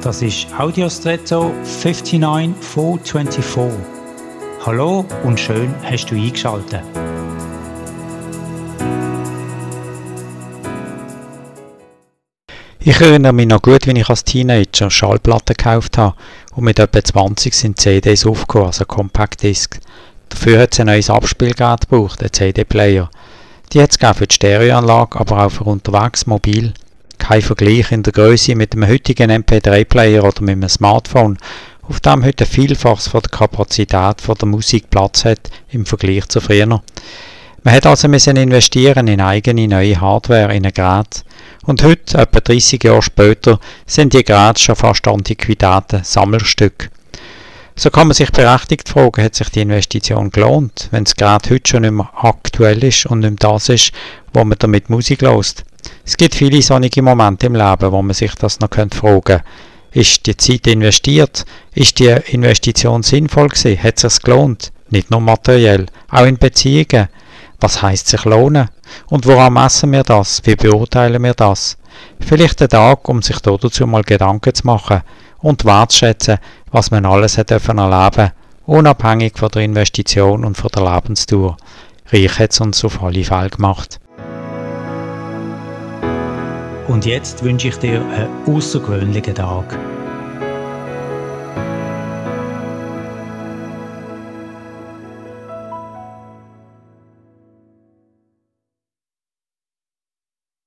Das ist Audiostretto 59424. Hallo und schön hast du eingeschaltet. Ich erinnere mich noch gut, wie ich als Teenager Schallplatten gekauft habe und mit etwa 20 sind CDs aufgekommen, also Compact Disc. Dafür hat es ein neues Abspielgerät gebraucht, ein CD-Player. Die hat es für die Stereoanlage, aber auch für unterwegs mobil. Kein Vergleich in der Größe mit dem heutigen MP3-Player oder mit einem Smartphone, auf dem heute Vielfaches von der Kapazität von der Musik Platz hat im Vergleich zu früher. Man hat also müssen investieren in eigene neue Hardware, in ein Gerät. Und heute, etwa 30 Jahre später, sind die Geräte schon fast Antiquitäten, Sammelstücke. So kann man sich berechtigt fragen, hat sich die Investition gelohnt, wenn das Gerät heute schon nicht mehr aktuell ist und nicht mehr das ist, wo man damit Musik lässt. Es gibt viele sonnige Momente im Leben, wo man sich das noch fragen könnte. Ist die Zeit investiert? Ist die Investition sinnvoll gewesen? Hat es sich gelohnt? Nicht nur materiell, auch in Beziehungen. Was heißt sich lohnen? Und woran messen wir das? Wie beurteilen wir das? Vielleicht ein Tag, um sich dazu mal Gedanken zu machen und wertschätzen, was man alles hat dürfen erleben, unabhängig von der Investition und von der Lebensdauer. Reich hat es uns auf alle Fälle gemacht. Und jetzt wünsche ich dir einen außergewöhnlichen Tag.